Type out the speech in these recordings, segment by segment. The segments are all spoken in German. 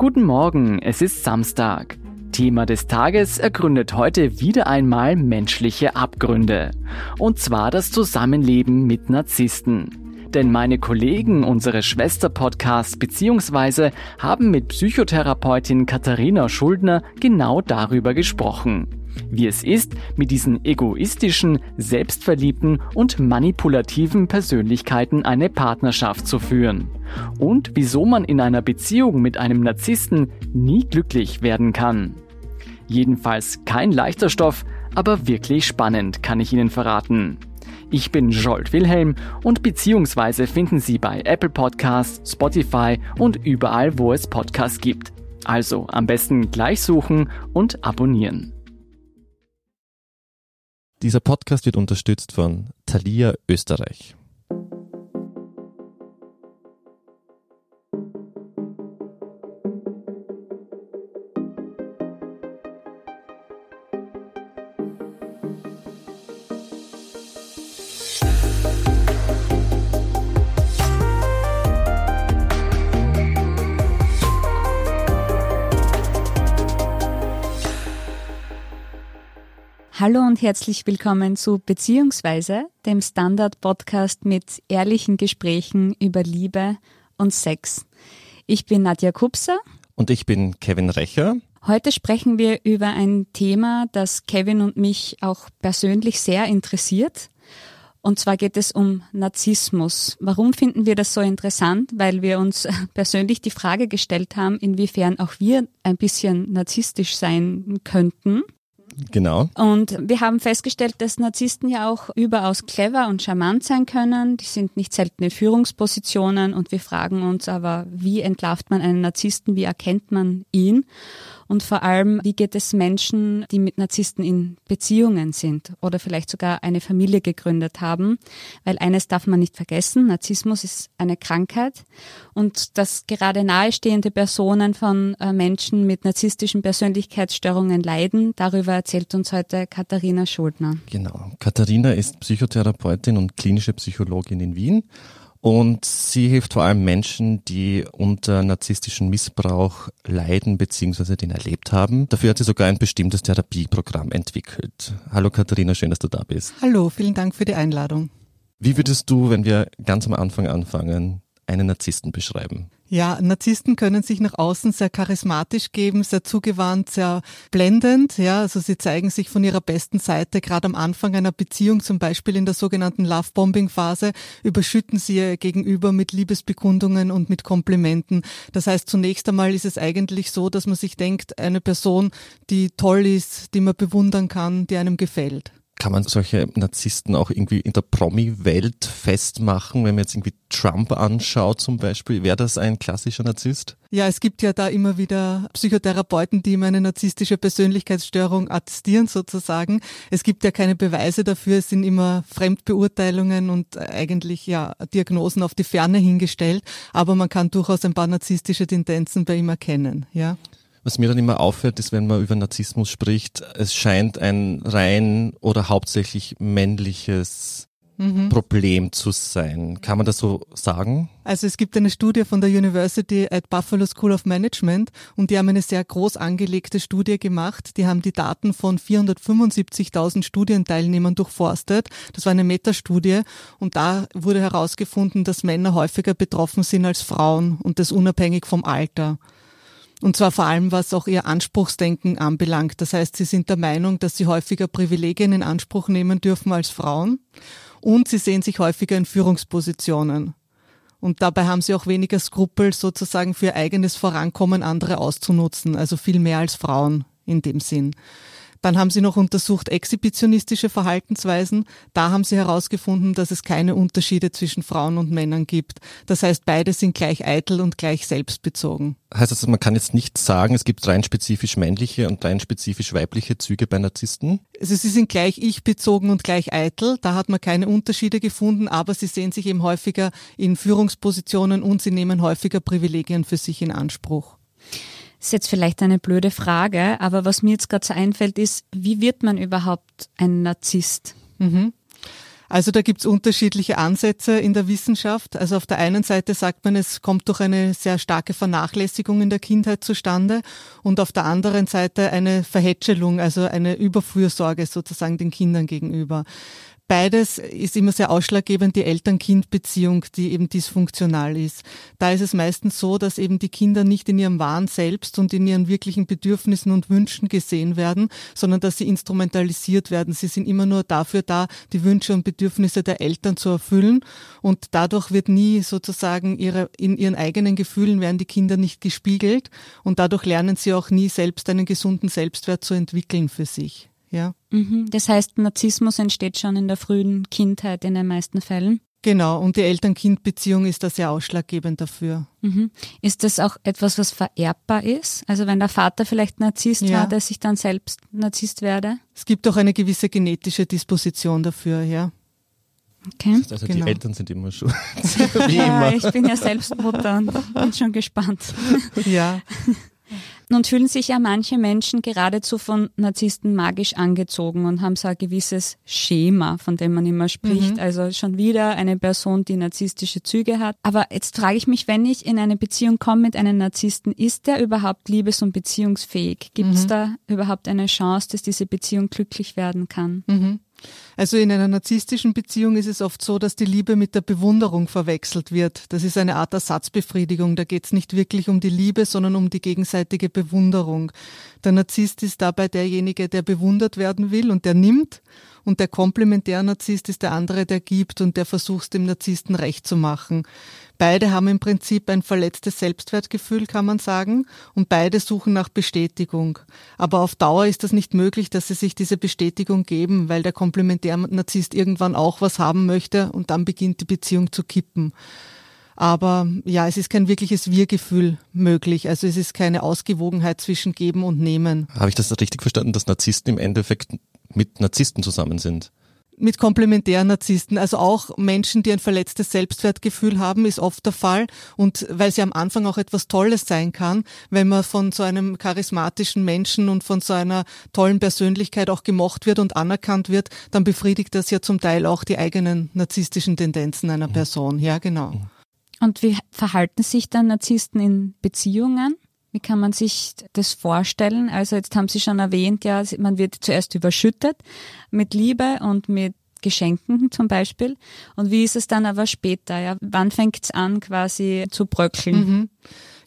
Guten Morgen, es ist Samstag. Thema des Tages ergründet heute wieder einmal menschliche Abgründe. Und zwar das Zusammenleben mit Narzissten. Denn meine Kollegen, unsere Schwester-Podcasts bzw. haben mit Psychotherapeutin Katharina Schuldner genau darüber gesprochen. Wie es ist, mit diesen egoistischen, selbstverliebten und manipulativen Persönlichkeiten eine Partnerschaft zu führen. Und wieso man in einer Beziehung mit einem Narzissten nie glücklich werden kann. Jedenfalls kein leichter Stoff, aber wirklich spannend, kann ich Ihnen verraten. Ich bin Jolt Wilhelm und beziehungsweise finden Sie bei Apple Podcasts, Spotify und überall, wo es Podcasts gibt. Also am besten gleich suchen und abonnieren. Dieser Podcast wird unterstützt von Thalia Österreich. Hallo und herzlich willkommen zu Beziehungsweise, dem Standard-Podcast mit ehrlichen Gesprächen über Liebe und Sex. Ich bin Nadja Kupser. Und ich bin Kevin Recher. Heute sprechen wir über ein Thema, das Kevin und mich auch persönlich sehr interessiert. Und zwar geht es um Narzissmus. Warum finden wir das so interessant? Weil wir uns persönlich die Frage gestellt haben, inwiefern auch wir ein bisschen narzisstisch sein könnten. Genau. Und wir haben festgestellt, dass Narzissten ja auch überaus clever und charmant sein können. Die sind nicht selten in Führungspositionen und wir fragen uns aber, wie entlarvt man einen Narzissten, wie erkennt man ihn? Und vor allem, wie geht es Menschen, die mit Narzissten in Beziehungen sind oder vielleicht sogar eine Familie gegründet haben? Weil eines darf man nicht vergessen, Narzissmus ist eine Krankheit und dass gerade nahestehende Personen von äh, Menschen mit narzisstischen Persönlichkeitsstörungen leiden, darüber erzählt uns heute Katharina Schuldner. Genau. Katharina ist Psychotherapeutin und klinische Psychologin in Wien und sie hilft vor allem Menschen, die unter narzisstischen Missbrauch leiden bzw. den erlebt haben. Dafür hat sie sogar ein bestimmtes Therapieprogramm entwickelt. Hallo Katharina, schön, dass du da bist. Hallo, vielen Dank für die Einladung. Wie würdest du, wenn wir ganz am Anfang anfangen, einen Narzissten beschreiben? Ja, Narzissten können sich nach außen sehr charismatisch geben, sehr zugewandt, sehr blendend. Ja, also sie zeigen sich von ihrer besten Seite. Gerade am Anfang einer Beziehung, zum Beispiel in der sogenannten Love-Bombing-Phase, überschütten sie ihr Gegenüber mit Liebesbekundungen und mit Komplimenten. Das heißt, zunächst einmal ist es eigentlich so, dass man sich denkt, eine Person, die toll ist, die man bewundern kann, die einem gefällt. Kann man solche Narzissten auch irgendwie in der Promi-Welt festmachen, wenn man jetzt irgendwie Trump anschaut zum Beispiel? Wäre das ein klassischer Narzisst? Ja, es gibt ja da immer wieder Psychotherapeuten, die ihm eine narzisstische Persönlichkeitsstörung attestieren sozusagen. Es gibt ja keine Beweise dafür, es sind immer Fremdbeurteilungen und eigentlich ja Diagnosen auf die Ferne hingestellt, aber man kann durchaus ein paar narzisstische Tendenzen bei ihm erkennen, ja. Was mir dann immer auffällt, ist, wenn man über Narzissmus spricht, es scheint ein rein oder hauptsächlich männliches mhm. Problem zu sein. Kann man das so sagen? Also es gibt eine Studie von der University at Buffalo School of Management und die haben eine sehr groß angelegte Studie gemacht. Die haben die Daten von 475.000 Studienteilnehmern durchforstet. Das war eine Metastudie und da wurde herausgefunden, dass Männer häufiger betroffen sind als Frauen und das unabhängig vom Alter. Und zwar vor allem, was auch ihr Anspruchsdenken anbelangt. Das heißt, sie sind der Meinung, dass sie häufiger Privilegien in Anspruch nehmen dürfen als Frauen. Und sie sehen sich häufiger in Führungspositionen. Und dabei haben sie auch weniger Skrupel, sozusagen für ihr eigenes Vorankommen andere auszunutzen. Also viel mehr als Frauen in dem Sinn. Dann haben sie noch untersucht exhibitionistische Verhaltensweisen. Da haben sie herausgefunden, dass es keine Unterschiede zwischen Frauen und Männern gibt. Das heißt, beide sind gleich eitel und gleich selbstbezogen. Heißt das, man kann jetzt nicht sagen, es gibt rein spezifisch männliche und rein spezifisch weibliche Züge bei Narzissten? Also sie sind gleich ich-bezogen und gleich eitel. Da hat man keine Unterschiede gefunden, aber sie sehen sich eben häufiger in Führungspositionen und sie nehmen häufiger Privilegien für sich in Anspruch ist jetzt vielleicht eine blöde Frage, aber was mir jetzt gerade so einfällt, ist, wie wird man überhaupt ein Narzisst? Mhm. Also da gibt's unterschiedliche Ansätze in der Wissenschaft. Also auf der einen Seite sagt man, es kommt durch eine sehr starke Vernachlässigung in der Kindheit zustande und auf der anderen Seite eine Verhätschelung, also eine Überfürsorge sozusagen den Kindern gegenüber. Beides ist immer sehr ausschlaggebend, die Eltern-Kind-Beziehung, die eben dysfunktional ist. Da ist es meistens so, dass eben die Kinder nicht in ihrem wahren Selbst und in ihren wirklichen Bedürfnissen und Wünschen gesehen werden, sondern dass sie instrumentalisiert werden. Sie sind immer nur dafür da, die Wünsche und Bedürfnisse der Eltern zu erfüllen und dadurch wird nie sozusagen ihre, in ihren eigenen Gefühlen werden die Kinder nicht gespiegelt und dadurch lernen sie auch nie selbst einen gesunden Selbstwert zu entwickeln für sich. Ja. Mhm. Das heißt, Narzissmus entsteht schon in der frühen Kindheit in den meisten Fällen. Genau, und die Eltern-Kind-Beziehung ist da sehr ausschlaggebend dafür. Mhm. Ist das auch etwas, was vererbbar ist? Also wenn der Vater vielleicht Narzisst ja. war, dass ich dann selbst Narzisst werde? Es gibt auch eine gewisse genetische Disposition dafür, ja. Okay. Das heißt also genau. die Eltern sind immer schon. Wie ja, immer. ich bin ja selbst Mutter und bin schon gespannt. Ja. Nun fühlen sich ja manche Menschen geradezu von Narzissten magisch angezogen und haben so ein gewisses Schema, von dem man immer spricht. Mhm. Also schon wieder eine Person, die narzisstische Züge hat. Aber jetzt frage ich mich, wenn ich in eine Beziehung komme mit einem Narzissten, ist der überhaupt liebes- und beziehungsfähig? Gibt es mhm. da überhaupt eine Chance, dass diese Beziehung glücklich werden kann? Mhm. Also in einer narzisstischen Beziehung ist es oft so, dass die Liebe mit der Bewunderung verwechselt wird. Das ist eine Art Ersatzbefriedigung. Da geht es nicht wirklich um die Liebe, sondern um die gegenseitige Bewunderung. Der Narzisst ist dabei derjenige, der bewundert werden will und der nimmt. Und der Komplementär-Narzisst ist der andere, der gibt und der versucht, dem Narzissten recht zu machen. Beide haben im Prinzip ein verletztes Selbstwertgefühl, kann man sagen, und beide suchen nach Bestätigung. Aber auf Dauer ist das nicht möglich, dass sie sich diese Bestätigung geben, weil der Komplementär-Narzisst irgendwann auch was haben möchte und dann beginnt die Beziehung zu kippen. Aber ja, es ist kein wirkliches Wir-Gefühl möglich. Also es ist keine Ausgewogenheit zwischen Geben und Nehmen. Habe ich das richtig verstanden, dass Narzissten im Endeffekt mit Narzissten zusammen sind? mit komplementären Narzissten. Also auch Menschen, die ein verletztes Selbstwertgefühl haben, ist oft der Fall. Und weil sie am Anfang auch etwas Tolles sein kann, wenn man von so einem charismatischen Menschen und von so einer tollen Persönlichkeit auch gemocht wird und anerkannt wird, dann befriedigt das ja zum Teil auch die eigenen narzisstischen Tendenzen einer Person. Ja, genau. Und wie verhalten sich dann Narzissten in Beziehungen? Wie kann man sich das vorstellen? Also jetzt haben Sie schon erwähnt, ja, man wird zuerst überschüttet mit Liebe und mit Geschenken zum Beispiel. Und wie ist es dann aber später? Ja? Wann fängt es an, quasi zu bröckeln? Mhm.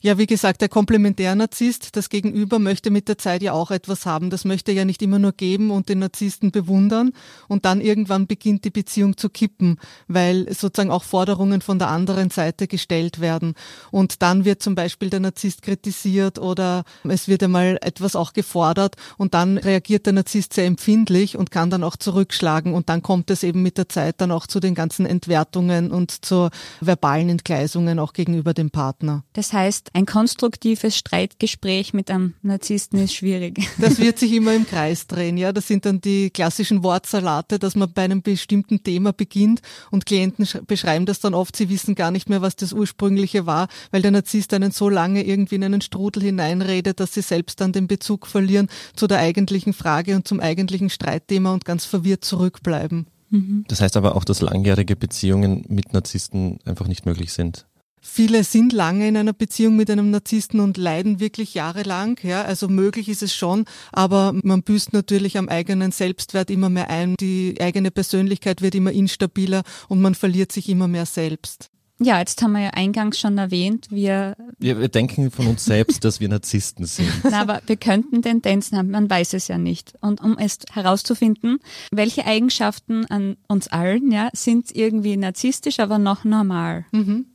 Ja, wie gesagt, der Komplementärnarzisst, das Gegenüber möchte mit der Zeit ja auch etwas haben. Das möchte ja nicht immer nur geben und den Narzissten bewundern und dann irgendwann beginnt die Beziehung zu kippen, weil sozusagen auch Forderungen von der anderen Seite gestellt werden. Und dann wird zum Beispiel der Narzisst kritisiert oder es wird einmal etwas auch gefordert und dann reagiert der Narzisst sehr empfindlich und kann dann auch zurückschlagen und dann kommt es eben mit der Zeit dann auch zu den ganzen Entwertungen und zu verbalen Entgleisungen auch gegenüber dem Partner. Das heißt, ein konstruktives Streitgespräch mit einem Narzissten ist schwierig. Das wird sich immer im Kreis drehen, ja. Das sind dann die klassischen Wortsalate, dass man bei einem bestimmten Thema beginnt und Klienten beschreiben das dann oft, sie wissen gar nicht mehr, was das ursprüngliche war, weil der Narzisst einen so lange irgendwie in einen Strudel hineinredet, dass sie selbst dann den Bezug verlieren zu der eigentlichen Frage und zum eigentlichen Streitthema und ganz verwirrt zurückbleiben. Mhm. Das heißt aber auch, dass langjährige Beziehungen mit Narzissten einfach nicht möglich sind. Viele sind lange in einer Beziehung mit einem Narzissten und leiden wirklich jahrelang. Ja, also möglich ist es schon, aber man büßt natürlich am eigenen Selbstwert immer mehr ein. Die eigene Persönlichkeit wird immer instabiler und man verliert sich immer mehr selbst. Ja, jetzt haben wir ja eingangs schon erwähnt, wir. Ja, wir denken von uns selbst, dass wir Narzissten sind. Na, aber wir könnten Tendenzen haben, man weiß es ja nicht. Und um es herauszufinden, welche Eigenschaften an uns allen, ja, sind irgendwie narzisstisch, aber noch normal. Mhm.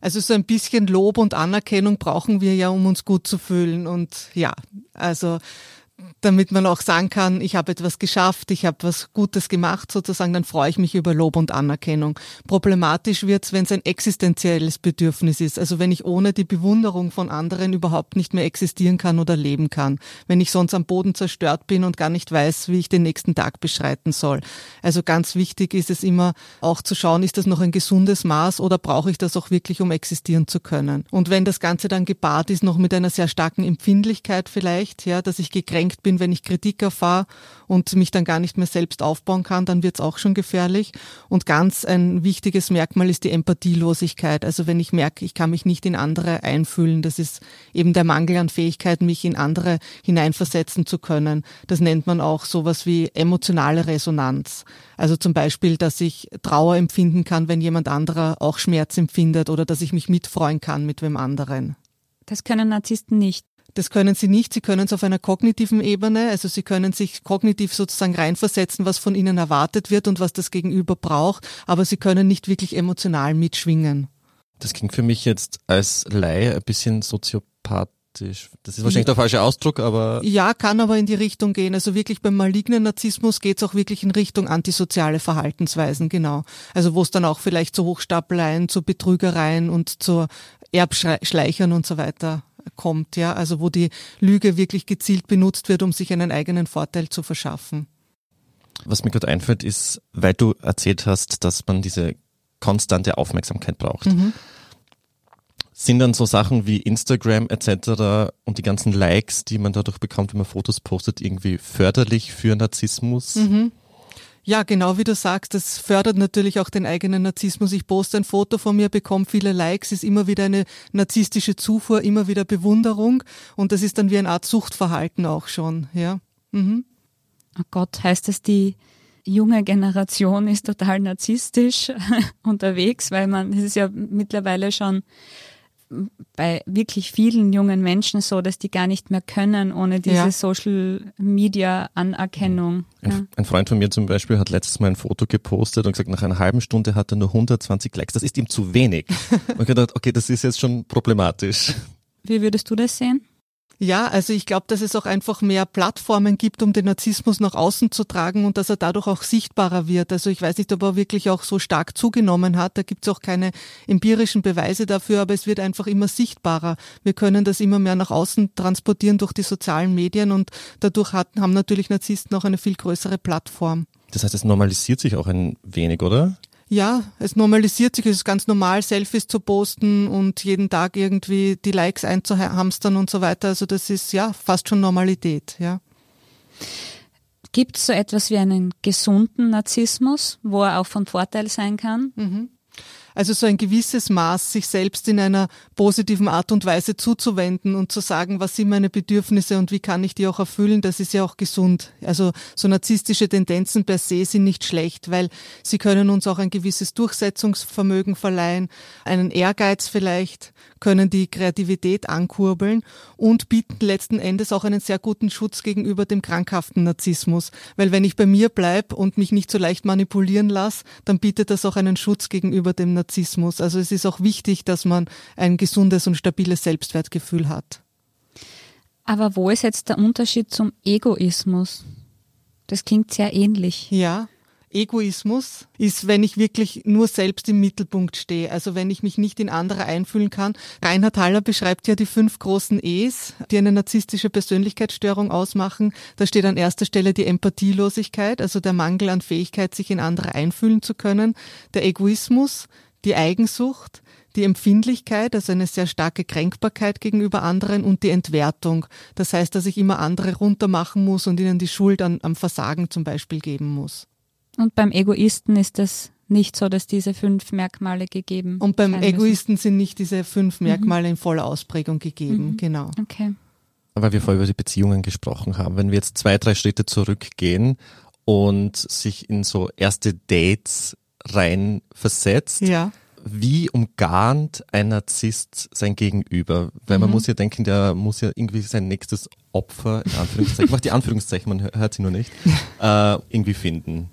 Also so ein bisschen Lob und Anerkennung brauchen wir ja, um uns gut zu fühlen. Und ja, also damit man auch sagen kann, ich habe etwas geschafft, ich habe was Gutes gemacht, sozusagen, dann freue ich mich über Lob und Anerkennung. Problematisch wird es, wenn es ein existenzielles Bedürfnis ist, also wenn ich ohne die Bewunderung von anderen überhaupt nicht mehr existieren kann oder leben kann, wenn ich sonst am Boden zerstört bin und gar nicht weiß, wie ich den nächsten Tag beschreiten soll. Also ganz wichtig ist es immer auch zu schauen, ist das noch ein gesundes Maß oder brauche ich das auch wirklich, um existieren zu können. Und wenn das Ganze dann gepaart ist noch mit einer sehr starken Empfindlichkeit vielleicht, ja, dass ich gekränkt eingeschränkt bin, wenn ich Kritik erfahre und mich dann gar nicht mehr selbst aufbauen kann, dann wird es auch schon gefährlich. Und ganz ein wichtiges Merkmal ist die Empathielosigkeit. Also wenn ich merke, ich kann mich nicht in andere einfühlen, das ist eben der Mangel an Fähigkeit, mich in andere hineinversetzen zu können. Das nennt man auch sowas wie emotionale Resonanz. Also zum Beispiel, dass ich Trauer empfinden kann, wenn jemand anderer auch Schmerz empfindet oder dass ich mich mitfreuen kann mit wem anderen. Das können Narzissten nicht. Das können sie nicht. Sie können es auf einer kognitiven Ebene, also sie können sich kognitiv sozusagen reinversetzen, was von ihnen erwartet wird und was das Gegenüber braucht, aber sie können nicht wirklich emotional mitschwingen. Das klingt für mich jetzt als Laie ein bisschen soziopathisch. Das ist wahrscheinlich der falsche Ausdruck, aber. Ja, kann aber in die Richtung gehen. Also wirklich beim malignen Narzissmus geht es auch wirklich in Richtung antisoziale Verhaltensweisen, genau. Also wo es dann auch vielleicht zu Hochstapeleien, zu Betrügereien und zu Erbschleichern und so weiter kommt, ja, also wo die Lüge wirklich gezielt benutzt wird, um sich einen eigenen Vorteil zu verschaffen. Was mir gerade einfällt, ist, weil du erzählt hast, dass man diese konstante Aufmerksamkeit braucht. Mhm. Sind dann so Sachen wie Instagram etc. und die ganzen Likes, die man dadurch bekommt, wenn man Fotos postet, irgendwie förderlich für Narzissmus? Mhm. Ja, genau wie du sagst, das fördert natürlich auch den eigenen Narzissmus. Ich poste ein Foto von mir, bekomme viele Likes, ist immer wieder eine narzisstische Zufuhr, immer wieder Bewunderung und das ist dann wie eine Art Suchtverhalten auch schon, ja. Mhm. Oh Gott, heißt das, die junge Generation ist total narzisstisch unterwegs, weil man, es ist ja mittlerweile schon bei wirklich vielen jungen Menschen so, dass die gar nicht mehr können ohne diese ja. Social Media Anerkennung. Ein, ja. ein, Freund von mir zum Beispiel hat letztes Mal ein Foto gepostet und gesagt, nach einer halben Stunde hat er nur 120 Likes. Das ist ihm zu wenig. und ich gedacht, okay, das ist jetzt schon problematisch. Wie würdest du das sehen? Ja, also ich glaube, dass es auch einfach mehr Plattformen gibt, um den Narzissmus nach außen zu tragen und dass er dadurch auch sichtbarer wird. Also ich weiß nicht, ob er wirklich auch so stark zugenommen hat. Da gibt es auch keine empirischen Beweise dafür, aber es wird einfach immer sichtbarer. Wir können das immer mehr nach außen transportieren durch die sozialen Medien und dadurch hat, haben natürlich Narzissten auch eine viel größere Plattform. Das heißt, es normalisiert sich auch ein wenig, oder? Ja, es normalisiert sich, es ist ganz normal, Selfies zu posten und jeden Tag irgendwie die Likes einzuhamstern und so weiter. Also das ist ja fast schon Normalität, ja. Gibt es so etwas wie einen gesunden Narzissmus, wo er auch von Vorteil sein kann? Mhm. Also so ein gewisses Maß, sich selbst in einer positiven Art und Weise zuzuwenden und zu sagen, was sind meine Bedürfnisse und wie kann ich die auch erfüllen, das ist ja auch gesund. Also so narzisstische Tendenzen per se sind nicht schlecht, weil sie können uns auch ein gewisses Durchsetzungsvermögen verleihen, einen Ehrgeiz vielleicht, können die Kreativität ankurbeln und bieten letzten Endes auch einen sehr guten Schutz gegenüber dem krankhaften Narzissmus. Weil wenn ich bei mir bleibe und mich nicht so leicht manipulieren lasse, dann bietet das auch einen Schutz gegenüber dem Narzissmus. Also es ist auch wichtig, dass man ein gesundes und stabiles Selbstwertgefühl hat. Aber wo ist jetzt der Unterschied zum Egoismus? Das klingt sehr ähnlich. Ja, Egoismus ist, wenn ich wirklich nur selbst im Mittelpunkt stehe, also wenn ich mich nicht in andere einfühlen kann. Reinhard Haller beschreibt ja die fünf großen E's, die eine narzisstische Persönlichkeitsstörung ausmachen. Da steht an erster Stelle die Empathielosigkeit, also der Mangel an Fähigkeit, sich in andere einfühlen zu können, der Egoismus, die Eigensucht, die Empfindlichkeit, also eine sehr starke Kränkbarkeit gegenüber anderen und die Entwertung. Das heißt, dass ich immer andere runtermachen muss und ihnen die Schuld an, am Versagen zum Beispiel geben muss. Und beim Egoisten ist es nicht so, dass diese fünf Merkmale gegeben Und beim Egoisten müssen. sind nicht diese fünf mhm. Merkmale mhm. in voller Ausprägung gegeben, mhm. genau. Okay. Weil wir vorher über die Beziehungen gesprochen haben. Wenn wir jetzt zwei, drei Schritte zurückgehen und sich in so erste Dates rein versetzt, ja. wie umgarnt ein Narzisst sein Gegenüber? Weil man mhm. muss ja denken, der muss ja irgendwie sein nächstes Opfer, in Anführungszeichen, ich mach die Anführungszeichen, man hört sie nur nicht, äh, irgendwie finden.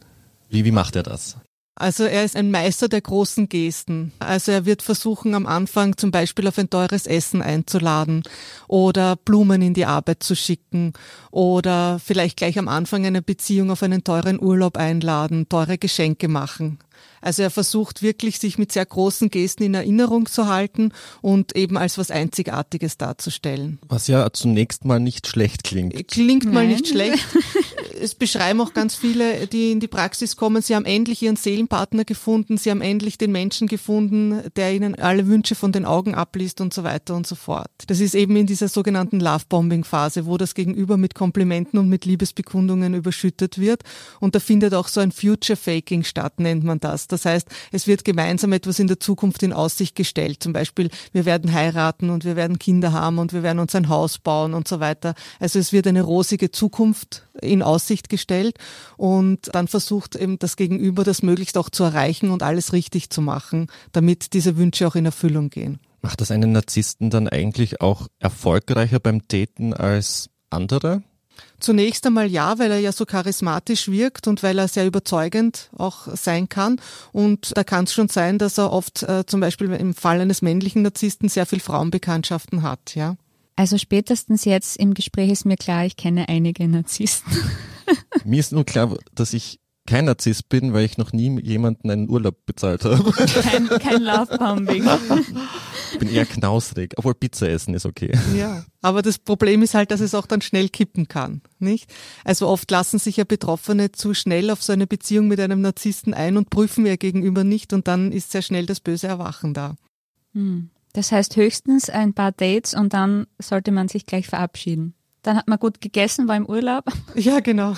Wie, wie macht er das? Also er ist ein Meister der großen Gesten. Also er wird versuchen, am Anfang zum Beispiel auf ein teures Essen einzuladen oder Blumen in die Arbeit zu schicken oder vielleicht gleich am Anfang einer Beziehung auf einen teuren Urlaub einladen, teure Geschenke machen. Also er versucht wirklich, sich mit sehr großen Gesten in Erinnerung zu halten und eben als was Einzigartiges darzustellen. Was ja zunächst mal nicht schlecht klingt. Klingt mal Nein. nicht schlecht. es beschreiben auch ganz viele, die in die Praxis kommen, sie haben endlich ihren Seelenpartner gefunden, sie haben endlich den Menschen gefunden, der ihnen alle Wünsche von den Augen abliest und so weiter und so fort. Das ist eben in dieser sogenannten Love-Bombing-Phase, wo das Gegenüber mit Komplimenten und mit Liebesbekundungen überschüttet wird. Und da findet auch so ein Future-Faking statt, nennt man das. Das heißt, es wird gemeinsam etwas in der Zukunft in Aussicht gestellt. Zum Beispiel, wir werden heiraten und wir werden Kinder haben und wir werden uns ein Haus bauen und so weiter. Also es wird eine rosige Zukunft in Aussicht gestellt und dann versucht eben das Gegenüber das möglichst auch zu erreichen und alles richtig zu machen, damit diese Wünsche auch in Erfüllung gehen. Macht das einen Narzissten dann eigentlich auch erfolgreicher beim Daten als andere? Zunächst einmal ja, weil er ja so charismatisch wirkt und weil er sehr überzeugend auch sein kann. Und da kann es schon sein, dass er oft äh, zum Beispiel im Fall eines männlichen Narzissten sehr viel Frauenbekanntschaften hat, ja. Also spätestens jetzt im Gespräch ist mir klar, ich kenne einige Narzissten. Mir ist nur klar, dass ich kein Narzisst bin, weil ich noch nie jemanden einen Urlaub bezahlt habe. Kein, kein Lovebombing. Ich bin eher knausrig, obwohl Pizza essen ist okay. Ja, aber das Problem ist halt, dass es auch dann schnell kippen kann, nicht? Also oft lassen sich ja Betroffene zu schnell auf so eine Beziehung mit einem Narzissten ein und prüfen ihr gegenüber nicht und dann ist sehr schnell das böse Erwachen da. Hm. Das heißt höchstens ein paar Dates und dann sollte man sich gleich verabschieden. Dann hat man gut gegessen, war im Urlaub. Ja, genau.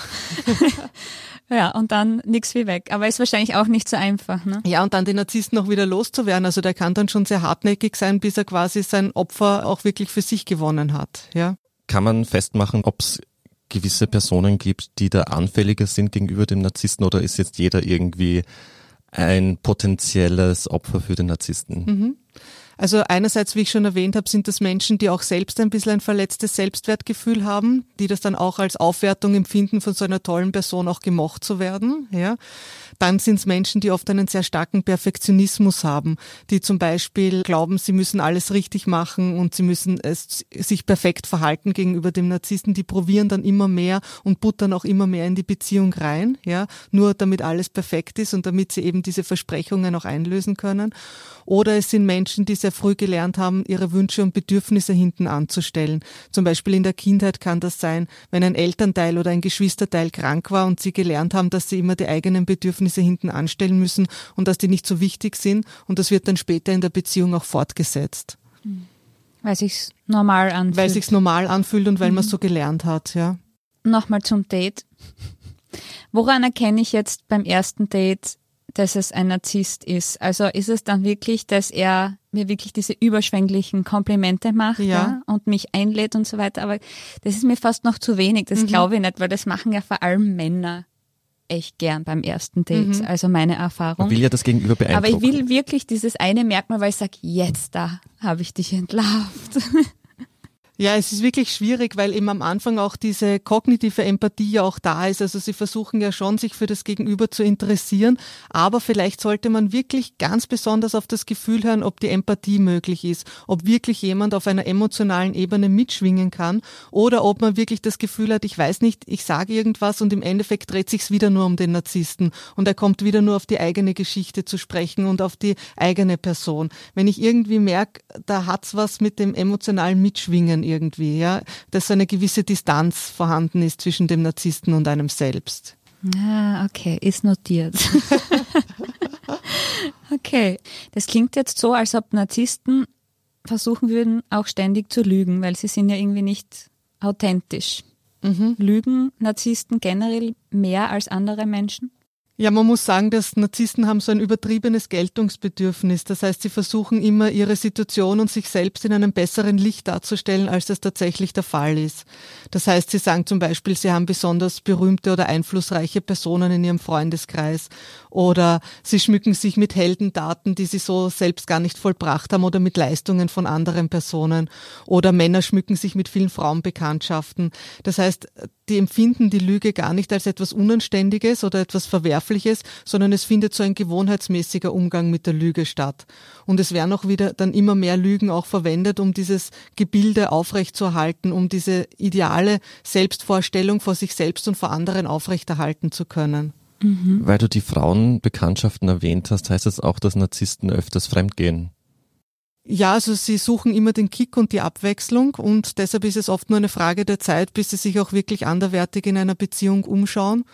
ja, und dann nichts wie weg. Aber ist wahrscheinlich auch nicht so einfach. Ne? Ja, und dann den Narzissten auch wieder loszuwerden. Also der kann dann schon sehr hartnäckig sein, bis er quasi sein Opfer auch wirklich für sich gewonnen hat. Ja. Kann man festmachen, ob es gewisse Personen gibt, die da anfälliger sind gegenüber dem Narzissten oder ist jetzt jeder irgendwie ein potenzielles Opfer für den Narzissten? Mhm. Also einerseits, wie ich schon erwähnt habe, sind das Menschen, die auch selbst ein bisschen ein verletztes Selbstwertgefühl haben, die das dann auch als Aufwertung empfinden, von so einer tollen Person auch gemocht zu werden. Ja. Dann sind es Menschen, die oft einen sehr starken Perfektionismus haben, die zum Beispiel glauben, sie müssen alles richtig machen und sie müssen es, sich perfekt verhalten gegenüber dem Narzissten. Die probieren dann immer mehr und buttern auch immer mehr in die Beziehung rein, ja, nur damit alles perfekt ist und damit sie eben diese Versprechungen auch einlösen können. Oder es sind Menschen, die sehr früh gelernt haben, ihre Wünsche und Bedürfnisse hinten anzustellen. Zum Beispiel in der Kindheit kann das sein, wenn ein Elternteil oder ein Geschwisterteil krank war und sie gelernt haben, dass sie immer die eigenen Bedürfnisse hinten anstellen müssen und dass die nicht so wichtig sind. Und das wird dann später in der Beziehung auch fortgesetzt. Weil sich's normal anfühlt. Weil sich's normal anfühlt und weil mhm. man so gelernt hat, ja. Nochmal zum Date. Woran erkenne ich jetzt beim ersten Date, dass es ein Narzisst ist. Also ist es dann wirklich, dass er mir wirklich diese überschwänglichen Komplimente macht ja. ja und mich einlädt und so weiter. Aber das ist mir fast noch zu wenig. Das mhm. glaube ich nicht, weil das machen ja vor allem Männer echt gern beim ersten Date. Mhm. Also meine Erfahrung. Man will ja das Gegenüber beeindrucken. Aber ich will wirklich dieses eine Merkmal, weil ich sage, jetzt da habe ich dich entlarvt. Ja, es ist wirklich schwierig, weil eben am Anfang auch diese kognitive Empathie ja auch da ist. Also sie versuchen ja schon, sich für das Gegenüber zu interessieren. Aber vielleicht sollte man wirklich ganz besonders auf das Gefühl hören, ob die Empathie möglich ist, ob wirklich jemand auf einer emotionalen Ebene mitschwingen kann oder ob man wirklich das Gefühl hat, ich weiß nicht, ich sage irgendwas und im Endeffekt dreht sich's wieder nur um den Narzissten und er kommt wieder nur auf die eigene Geschichte zu sprechen und auf die eigene Person. Wenn ich irgendwie merke, da hat's was mit dem emotionalen Mitschwingen irgendwie, ja, dass eine gewisse Distanz vorhanden ist zwischen dem Narzissten und einem selbst. Ah, okay, ist notiert. okay, das klingt jetzt so, als ob Narzissten versuchen würden, auch ständig zu lügen, weil sie sind ja irgendwie nicht authentisch. Mhm. Lügen Narzissten generell mehr als andere Menschen? Ja, man muss sagen, dass Narzissten haben so ein übertriebenes Geltungsbedürfnis. Das heißt, sie versuchen immer ihre Situation und sich selbst in einem besseren Licht darzustellen, als das tatsächlich der Fall ist. Das heißt, sie sagen zum Beispiel, sie haben besonders berühmte oder einflussreiche Personen in ihrem Freundeskreis oder sie schmücken sich mit Heldendaten, die sie so selbst gar nicht vollbracht haben oder mit Leistungen von anderen Personen oder Männer schmücken sich mit vielen Frauenbekanntschaften. Das heißt, die empfinden die Lüge gar nicht als etwas Unanständiges oder etwas Verwerfliches, sondern es findet so ein gewohnheitsmäßiger Umgang mit der Lüge statt. Und es werden auch wieder dann immer mehr Lügen auch verwendet, um dieses Gebilde aufrechtzuerhalten, um diese ideale Selbstvorstellung vor sich selbst und vor anderen aufrechterhalten zu können. Mhm. Weil du die Frauenbekanntschaften erwähnt hast, heißt das auch, dass Narzissten öfters fremdgehen? Ja, also sie suchen immer den Kick und die Abwechslung und deshalb ist es oft nur eine Frage der Zeit, bis sie sich auch wirklich anderwertig in einer Beziehung umschauen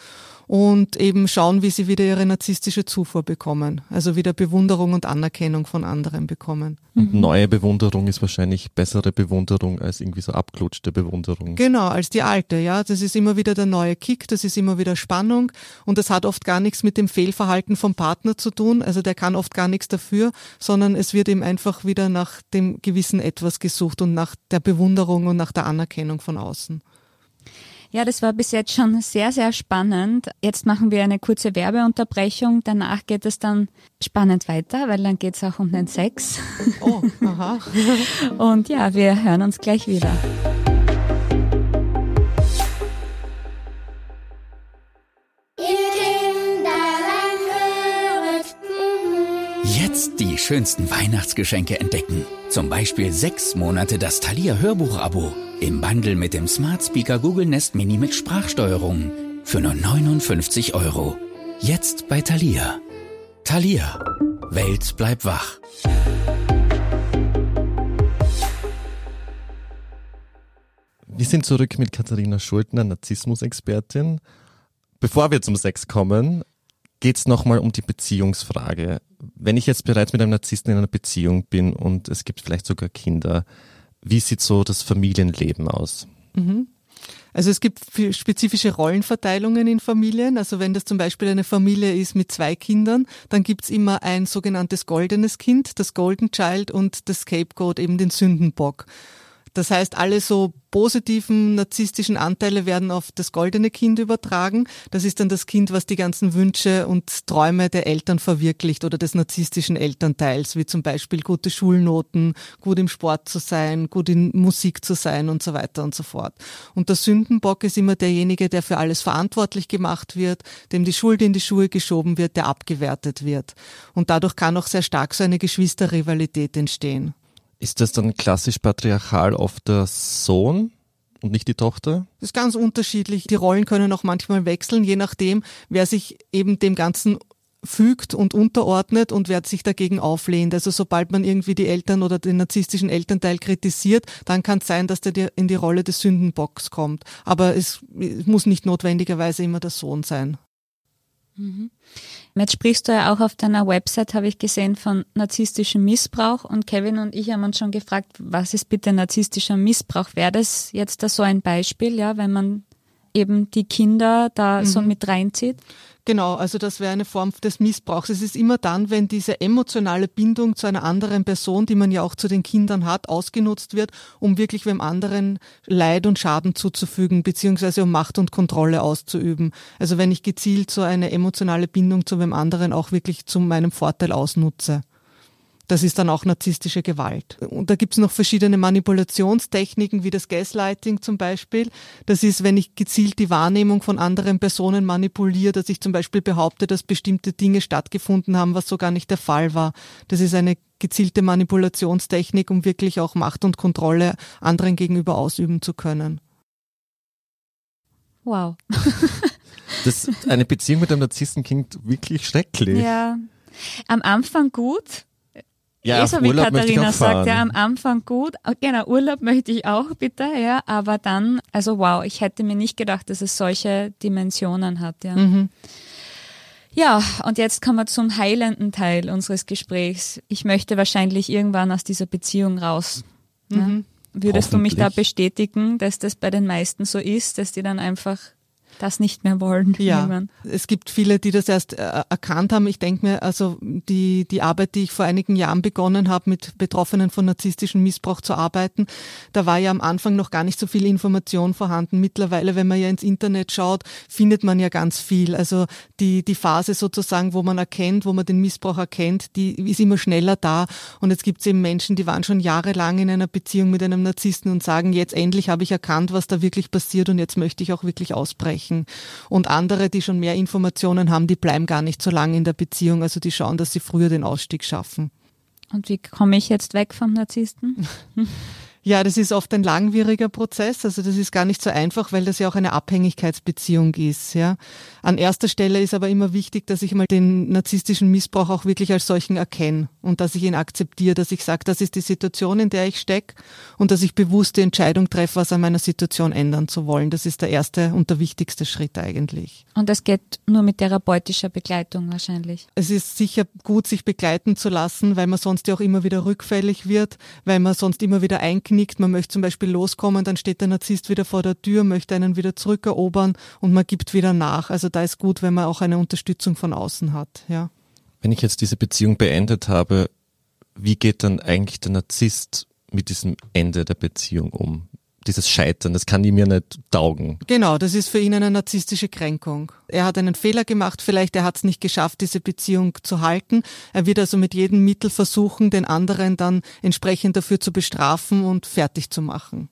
und eben schauen, wie sie wieder ihre narzisstische Zufuhr bekommen. Also wieder Bewunderung und Anerkennung von anderen bekommen. Und neue Bewunderung ist wahrscheinlich bessere Bewunderung als irgendwie so abklutschte Bewunderung. Genau, als die alte, ja. Das ist immer wieder der neue Kick, das ist immer wieder Spannung und das hat oft gar nichts mit dem Fehlverhalten vom Partner zu tun. Also der kann oft gar nichts dafür, sondern es wird ihm einfach wieder nach dem gewissen Etwas gesucht und nach der Bewunderung und nach der Anerkennung von außen. Ja, das war bis jetzt schon sehr, sehr spannend. Jetzt machen wir eine kurze Werbeunterbrechung. Danach geht es dann spannend weiter, weil dann geht es auch um den Sex. Oh, aha. Und ja, wir hören uns gleich wieder. Jetzt die schönsten Weihnachtsgeschenke entdecken. Zum Beispiel sechs Monate das Thalia Hörbuch-Abo. Im Bundle mit dem Smart Speaker Google Nest Mini mit Sprachsteuerung. Für nur 59 Euro. Jetzt bei Thalia. Thalia. Welt bleibt wach. Wir sind zurück mit Katharina Schultner, Narzissmusexpertin. Bevor wir zum Sex kommen, geht es nochmal um die Beziehungsfrage. Wenn ich jetzt bereits mit einem Narzissten in einer Beziehung bin und es gibt vielleicht sogar Kinder, wie sieht so das Familienleben aus? Mhm. Also es gibt spezifische Rollenverteilungen in Familien. Also wenn das zum Beispiel eine Familie ist mit zwei Kindern, dann gibt's immer ein sogenanntes goldenes Kind, das Golden Child und das Scapegoat, eben den Sündenbock. Das heißt, alle so positiven narzisstischen Anteile werden auf das goldene Kind übertragen. Das ist dann das Kind, was die ganzen Wünsche und Träume der Eltern verwirklicht oder des narzisstischen Elternteils, wie zum Beispiel gute Schulnoten, gut im Sport zu sein, gut in Musik zu sein und so weiter und so fort. Und der Sündenbock ist immer derjenige, der für alles verantwortlich gemacht wird, dem die Schuld in die Schuhe geschoben wird, der abgewertet wird. Und dadurch kann auch sehr stark so eine Geschwisterrivalität entstehen. Ist das dann klassisch patriarchal oft der Sohn und nicht die Tochter? Das ist ganz unterschiedlich. Die Rollen können auch manchmal wechseln, je nachdem, wer sich eben dem Ganzen fügt und unterordnet und wer sich dagegen auflehnt. Also sobald man irgendwie die Eltern oder den narzisstischen Elternteil kritisiert, dann kann es sein, dass der in die Rolle des Sündenbocks kommt. Aber es muss nicht notwendigerweise immer der Sohn sein. Mhm. Jetzt sprichst du ja auch auf deiner Website, habe ich gesehen, von narzisstischem Missbrauch. Und Kevin und ich haben uns schon gefragt, was ist bitte narzisstischer Missbrauch? Wäre das jetzt da so ein Beispiel, ja, wenn man eben die Kinder da mhm. so mit reinzieht? Genau, also das wäre eine Form des Missbrauchs. Es ist immer dann, wenn diese emotionale Bindung zu einer anderen Person, die man ja auch zu den Kindern hat, ausgenutzt wird, um wirklich wem anderen Leid und Schaden zuzufügen, beziehungsweise um Macht und Kontrolle auszuüben. Also wenn ich gezielt so eine emotionale Bindung zu wem anderen auch wirklich zu meinem Vorteil ausnutze. Das ist dann auch narzisstische Gewalt. Und da gibt's noch verschiedene Manipulationstechniken, wie das Gaslighting zum Beispiel. Das ist, wenn ich gezielt die Wahrnehmung von anderen Personen manipuliere, dass ich zum Beispiel behaupte, dass bestimmte Dinge stattgefunden haben, was so gar nicht der Fall war. Das ist eine gezielte Manipulationstechnik, um wirklich auch Macht und Kontrolle anderen gegenüber ausüben zu können. Wow. das, eine Beziehung mit einem Narzissten klingt wirklich schrecklich. Ja. Am Anfang gut, ja, eh so wie Katharina sagt, ja, am Anfang gut. Genau, Urlaub möchte ich auch bitte, ja, aber dann, also wow, ich hätte mir nicht gedacht, dass es solche Dimensionen hat, ja. Mhm. Ja, und jetzt kommen wir zum heilenden Teil unseres Gesprächs. Ich möchte wahrscheinlich irgendwann aus dieser Beziehung raus. Ne? Mhm. Ne? Würdest du mich da bestätigen, dass das bei den meisten so ist, dass die dann einfach das nicht mehr wollen. Ja, irgendwann. es gibt viele, die das erst äh, erkannt haben. Ich denke mir, also die, die Arbeit, die ich vor einigen Jahren begonnen habe, mit Betroffenen von narzisstischem Missbrauch zu arbeiten, da war ja am Anfang noch gar nicht so viel Information vorhanden. Mittlerweile, wenn man ja ins Internet schaut, findet man ja ganz viel. Also die, die Phase sozusagen, wo man erkennt, wo man den Missbrauch erkennt, die ist immer schneller da. Und jetzt gibt es eben Menschen, die waren schon jahrelang in einer Beziehung mit einem Narzissten und sagen, jetzt endlich habe ich erkannt, was da wirklich passiert und jetzt möchte ich auch wirklich ausbrechen sprechen. Und andere, die schon mehr Informationen haben, die bleiben gar nicht so lange in der Beziehung. Also die schauen, dass sie früher den Ausstieg schaffen. Und wie komme ich jetzt weg vom Narzissten? Ja, das ist oft ein langwieriger Prozess. Also das ist gar nicht so einfach, weil das ja auch eine Abhängigkeitsbeziehung ist. Ja. An erster Stelle ist aber immer wichtig, dass ich mal den narzisstischen Missbrauch auch wirklich als solchen erkenne und dass ich ihn akzeptiere, dass ich sage, das ist die Situation, in der ich stecke und dass ich bewusst die Entscheidung treffe, was an meiner Situation ändern zu wollen. Das ist der erste und der wichtigste Schritt eigentlich. Und das geht nur mit therapeutischer Begleitung wahrscheinlich. Es ist sicher gut, sich begleiten zu lassen, weil man sonst ja auch immer wieder rückfällig wird, weil man sonst immer wieder einknickt knickt, man möchte zum Beispiel loskommen, dann steht der Narzisst wieder vor der Tür, möchte einen wieder zurückerobern und man gibt wieder nach. Also da ist gut, wenn man auch eine Unterstützung von außen hat, ja. Wenn ich jetzt diese Beziehung beendet habe, wie geht dann eigentlich der Narzisst mit diesem Ende der Beziehung um? Dieses Scheitern, das kann ihm ja nicht taugen. Genau, das ist für ihn eine narzisstische Kränkung. Er hat einen Fehler gemacht, vielleicht er hat es nicht geschafft, diese Beziehung zu halten. Er wird also mit jedem Mittel versuchen, den anderen dann entsprechend dafür zu bestrafen und fertig zu machen.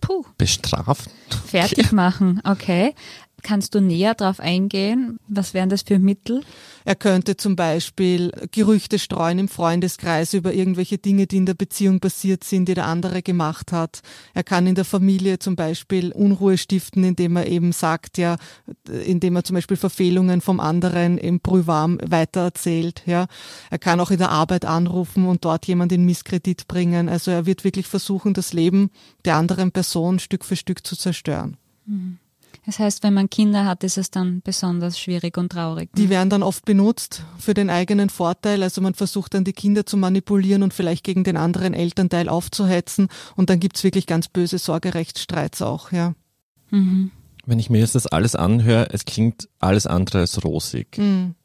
Puh. Bestrafen? Fertig machen, okay. Kannst du näher darauf eingehen? Was wären das für Mittel? Er könnte zum Beispiel Gerüchte streuen im Freundeskreis über irgendwelche Dinge, die in der Beziehung passiert sind, die der andere gemacht hat. Er kann in der Familie zum Beispiel Unruhe stiften, indem er eben sagt, ja, indem er zum Beispiel Verfehlungen vom anderen im Brühwarm weitererzählt, ja. Er kann auch in der Arbeit anrufen und dort jemand in Misskredit bringen. Also er wird wirklich versuchen, das Leben der anderen Person Stück für Stück zu zerstören. Mhm. Das heißt, wenn man Kinder hat, ist es dann besonders schwierig und traurig. Ne? Die werden dann oft benutzt für den eigenen Vorteil. Also man versucht dann die Kinder zu manipulieren und vielleicht gegen den anderen Elternteil aufzuhetzen. Und dann gibt's wirklich ganz böse Sorgerechtsstreits auch, ja. Mhm. Wenn ich mir jetzt das alles anhöre, es klingt alles andere als rosig. Mhm.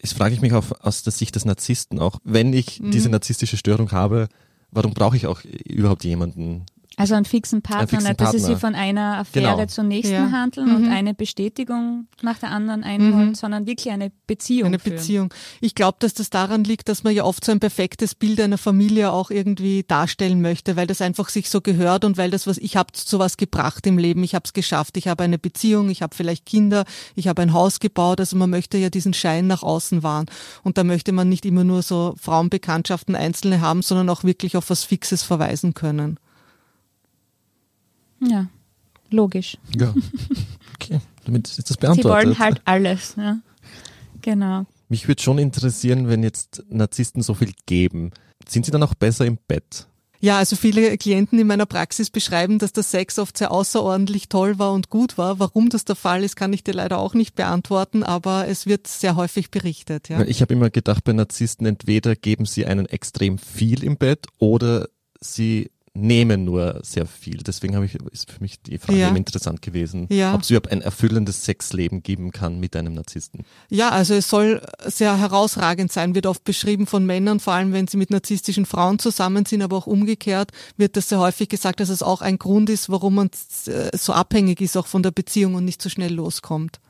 Jetzt frage ich mich auch aus der Sicht des Narzissten auch, wenn ich mhm. diese narzisstische Störung habe, warum brauche ich auch überhaupt jemanden, also einen fixen Partner, einen fixen nicht, dass sie von einer Affäre genau. zur nächsten ja. handeln mhm. und eine Bestätigung nach der anderen einholen, mhm. sondern wirklich eine Beziehung. Eine führen. Beziehung. Ich glaube, dass das daran liegt, dass man ja oft so ein perfektes Bild einer Familie auch irgendwie darstellen möchte, weil das einfach sich so gehört und weil das was ich habe zu was gebracht im Leben, ich habe es geschafft, ich habe eine Beziehung, ich habe vielleicht Kinder, ich habe ein Haus gebaut, also man möchte ja diesen Schein nach außen wahren und da möchte man nicht immer nur so Frauenbekanntschaften einzelne haben, sondern auch wirklich auf was Fixes verweisen können. Ja, logisch. Ja. Okay, damit ist das beantwortet. Sie wollen halt alles, ja. Genau. Mich würde schon interessieren, wenn jetzt Narzissten so viel geben, sind sie dann auch besser im Bett? Ja, also viele Klienten in meiner Praxis beschreiben, dass der Sex oft sehr außerordentlich toll war und gut war. Warum das der Fall ist, kann ich dir leider auch nicht beantworten, aber es wird sehr häufig berichtet. Ja. Ich habe immer gedacht, bei Narzissten entweder geben sie einen extrem viel im Bett oder sie nehmen nur sehr viel. Deswegen habe ich, ist für mich die Frage ja. interessant gewesen, ja. ob es überhaupt ein erfüllendes Sexleben geben kann mit einem Narzissten. Ja, also es soll sehr herausragend sein, wird oft beschrieben von Männern, vor allem wenn sie mit narzisstischen Frauen zusammen sind, aber auch umgekehrt wird das sehr häufig gesagt, dass es auch ein Grund ist, warum man äh, so abhängig ist auch von der Beziehung und nicht so schnell loskommt.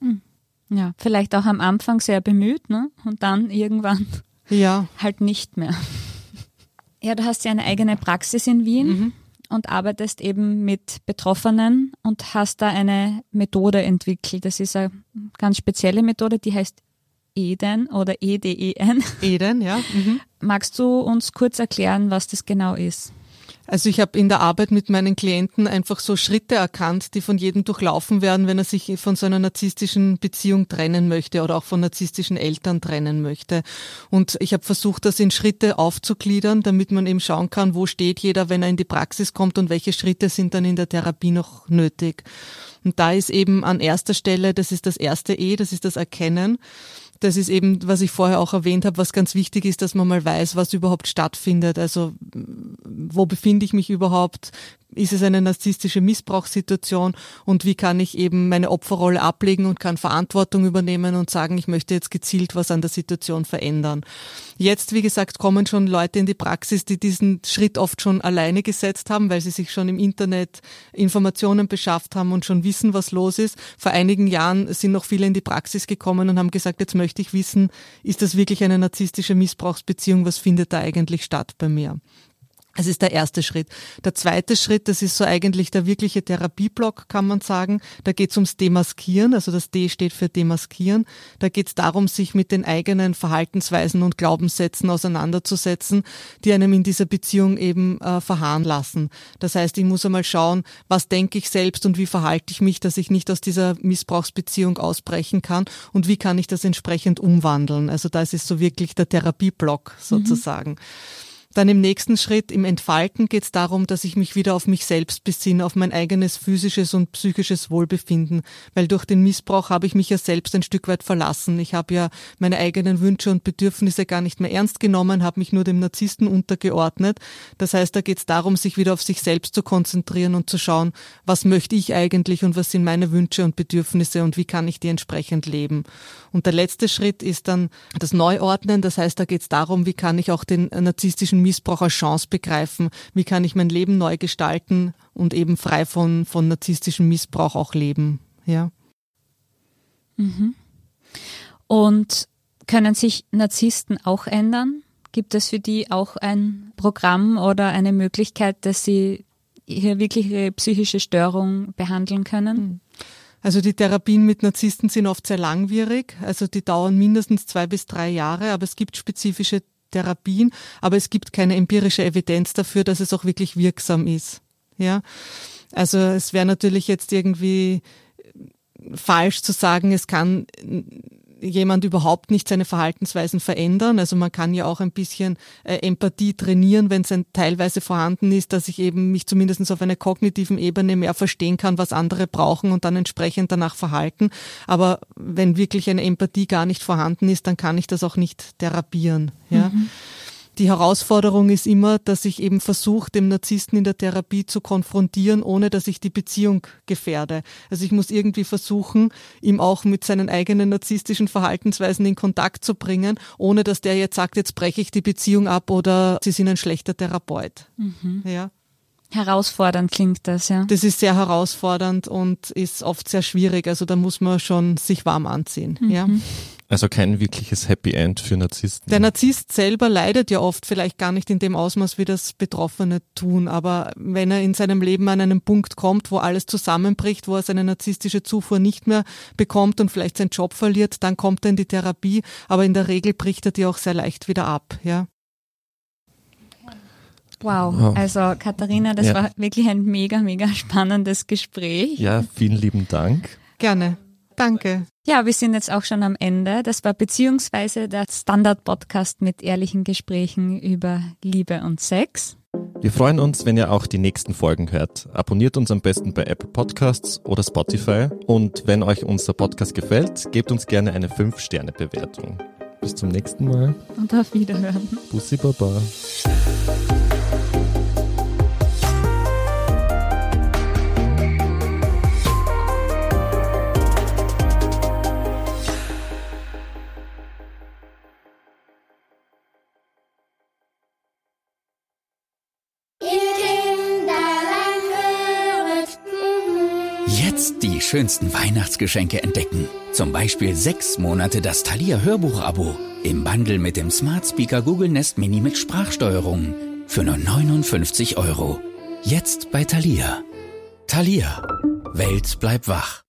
Hm. Ja, vielleicht auch am Anfang sehr bemüht, ne? Und dann irgendwann ja. halt nicht mehr. Ja, du hast ja eine eigene Praxis in Wien mhm. und arbeitest eben mit Betroffenen und hast da eine Methode entwickelt. Das ist eine ganz spezielle Methode, die heißt EDEN oder EDEN. EDEN, ja. Mhm. Magst du uns kurz erklären, was das genau ist? Also ich habe in der Arbeit mit meinen Klienten einfach so Schritte erkannt, die von jedem durchlaufen werden, wenn er sich von so einer narzisstischen Beziehung trennen möchte oder auch von narzisstischen Eltern trennen möchte. Und ich habe versucht, das in Schritte aufzugliedern, damit man eben schauen kann, wo steht jeder, wenn er in die Praxis kommt und welche Schritte sind dann in der Therapie noch nötig. Und da ist eben an erster Stelle, das ist das erste E, das ist das Erkennen das ist eben, was ich vorher auch erwähnt habe, was ganz wichtig ist, dass man mal weiß, was überhaupt stattfindet. Also wo befinde ich mich überhaupt? Ist es eine narzisstische Missbrauchssituation und wie kann ich eben meine Opferrolle ablegen und kann Verantwortung übernehmen und sagen, ich möchte jetzt gezielt was an der Situation verändern. Jetzt, wie gesagt, kommen schon Leute in die Praxis, die diesen Schritt oft schon alleine gesetzt haben, weil sie sich schon im Internet Informationen beschafft haben und schon wissen, was los ist. Vor einigen Jahren sind noch viele in die Praxis gekommen und haben gesagt, jetzt möchte ich wissen, ist das wirklich eine narzisstische Missbrauchsbeziehung? Was findet da eigentlich statt bei mir? Das ist der erste Schritt. Der zweite Schritt, das ist so eigentlich der wirkliche Therapieblock, kann man sagen. Da geht es ums Demaskieren, also das D steht für Demaskieren. Da geht es darum, sich mit den eigenen Verhaltensweisen und Glaubenssätzen auseinanderzusetzen, die einem in dieser Beziehung eben äh, verharren lassen. Das heißt, ich muss einmal schauen, was denke ich selbst und wie verhalte ich mich, dass ich nicht aus dieser Missbrauchsbeziehung ausbrechen kann und wie kann ich das entsprechend umwandeln. Also das ist so wirklich der Therapieblock sozusagen. Mhm. Dann im nächsten Schritt, im Entfalten, geht es darum, dass ich mich wieder auf mich selbst besinne, auf mein eigenes physisches und psychisches Wohlbefinden, weil durch den Missbrauch habe ich mich ja selbst ein Stück weit verlassen. Ich habe ja meine eigenen Wünsche und Bedürfnisse gar nicht mehr ernst genommen, habe mich nur dem Narzissten untergeordnet. Das heißt, da geht es darum, sich wieder auf sich selbst zu konzentrieren und zu schauen, was möchte ich eigentlich und was sind meine Wünsche und Bedürfnisse und wie kann ich die entsprechend leben. Und der letzte Schritt ist dann das Neuordnen. Das heißt, da geht es darum, wie kann ich auch den narzisstischen Missbrauch als Chance begreifen, wie kann ich mein Leben neu gestalten und eben frei von, von narzisstischem Missbrauch auch leben. Ja. Mhm. Und können sich Narzissten auch ändern? Gibt es für die auch ein Programm oder eine Möglichkeit, dass sie hier wirklich ihre psychische Störung behandeln können? Hm. Also die Therapien mit Narzissten sind oft sehr langwierig, also die dauern mindestens zwei bis drei Jahre, aber es gibt spezifische Therapien, aber es gibt keine empirische Evidenz dafür, dass es auch wirklich wirksam ist. Ja, also es wäre natürlich jetzt irgendwie falsch zu sagen, es kann jemand überhaupt nicht seine Verhaltensweisen verändern. Also man kann ja auch ein bisschen äh, Empathie trainieren, wenn es teilweise vorhanden ist, dass ich eben mich zumindest auf einer kognitiven Ebene mehr verstehen kann, was andere brauchen und dann entsprechend danach verhalten. Aber wenn wirklich eine Empathie gar nicht vorhanden ist, dann kann ich das auch nicht therapieren. Ja. Mhm. Die Herausforderung ist immer, dass ich eben versuche, dem Narzissten in der Therapie zu konfrontieren, ohne dass ich die Beziehung gefährde. Also ich muss irgendwie versuchen, ihm auch mit seinen eigenen narzisstischen Verhaltensweisen in Kontakt zu bringen, ohne dass der jetzt sagt, jetzt breche ich die Beziehung ab oder sie sind ein schlechter Therapeut. Mhm. Ja. Herausfordernd klingt das, ja. Das ist sehr herausfordernd und ist oft sehr schwierig. Also da muss man schon sich warm anziehen. Mhm. Ja. Also kein wirkliches Happy End für Narzissten. Der Narzisst selber leidet ja oft vielleicht gar nicht in dem Ausmaß, wie das Betroffene tun. Aber wenn er in seinem Leben an einen Punkt kommt, wo alles zusammenbricht, wo er seine narzisstische Zufuhr nicht mehr bekommt und vielleicht seinen Job verliert, dann kommt er in die Therapie. Aber in der Regel bricht er die auch sehr leicht wieder ab, ja. Wow, also Katharina, das ja. war wirklich ein mega, mega spannendes Gespräch. Ja, vielen lieben Dank. Gerne. Danke. Ja, wir sind jetzt auch schon am Ende. Das war beziehungsweise der Standard-Podcast mit ehrlichen Gesprächen über Liebe und Sex. Wir freuen uns, wenn ihr auch die nächsten Folgen hört. Abonniert uns am besten bei Apple Podcasts oder Spotify. Und wenn euch unser Podcast gefällt, gebt uns gerne eine 5-Sterne-Bewertung. Bis zum nächsten Mal. Und auf Wiederhören. Bussi Baba. Schönsten Weihnachtsgeschenke entdecken. Zum Beispiel sechs Monate das Thalia Hörbuch-Abo im Bundle mit dem Smart Speaker Google Nest Mini mit Sprachsteuerung für nur 59 Euro. Jetzt bei Thalia. Thalia. Welt bleibt wach.